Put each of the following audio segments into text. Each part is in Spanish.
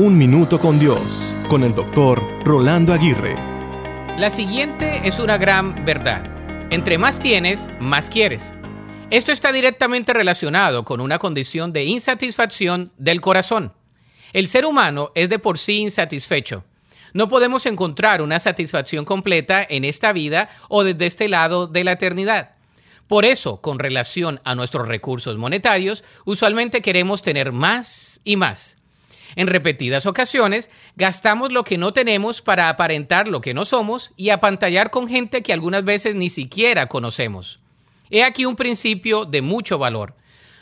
Un Minuto con Dios, con el doctor Rolando Aguirre. La siguiente es una gran verdad. Entre más tienes, más quieres. Esto está directamente relacionado con una condición de insatisfacción del corazón. El ser humano es de por sí insatisfecho. No podemos encontrar una satisfacción completa en esta vida o desde este lado de la eternidad. Por eso, con relación a nuestros recursos monetarios, usualmente queremos tener más y más. En repetidas ocasiones, gastamos lo que no tenemos para aparentar lo que no somos y apantallar con gente que algunas veces ni siquiera conocemos. He aquí un principio de mucho valor.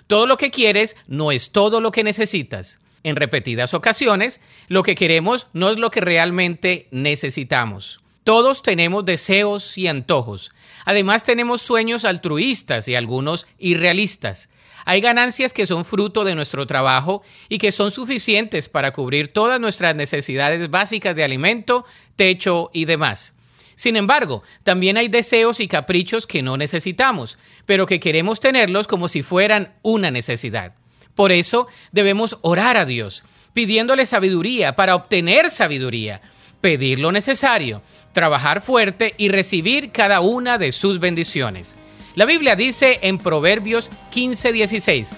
Todo lo que quieres no es todo lo que necesitas. En repetidas ocasiones, lo que queremos no es lo que realmente necesitamos. Todos tenemos deseos y antojos. Además tenemos sueños altruistas y algunos irrealistas. Hay ganancias que son fruto de nuestro trabajo y que son suficientes para cubrir todas nuestras necesidades básicas de alimento, techo y demás. Sin embargo, también hay deseos y caprichos que no necesitamos, pero que queremos tenerlos como si fueran una necesidad. Por eso debemos orar a Dios, pidiéndole sabiduría para obtener sabiduría, pedir lo necesario, trabajar fuerte y recibir cada una de sus bendiciones. La Biblia dice en Proverbios 15:16,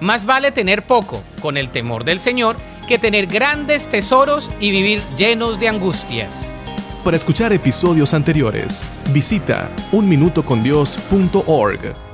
más vale tener poco con el temor del Señor que tener grandes tesoros y vivir llenos de angustias. Para escuchar episodios anteriores, visita unminutocondios.org.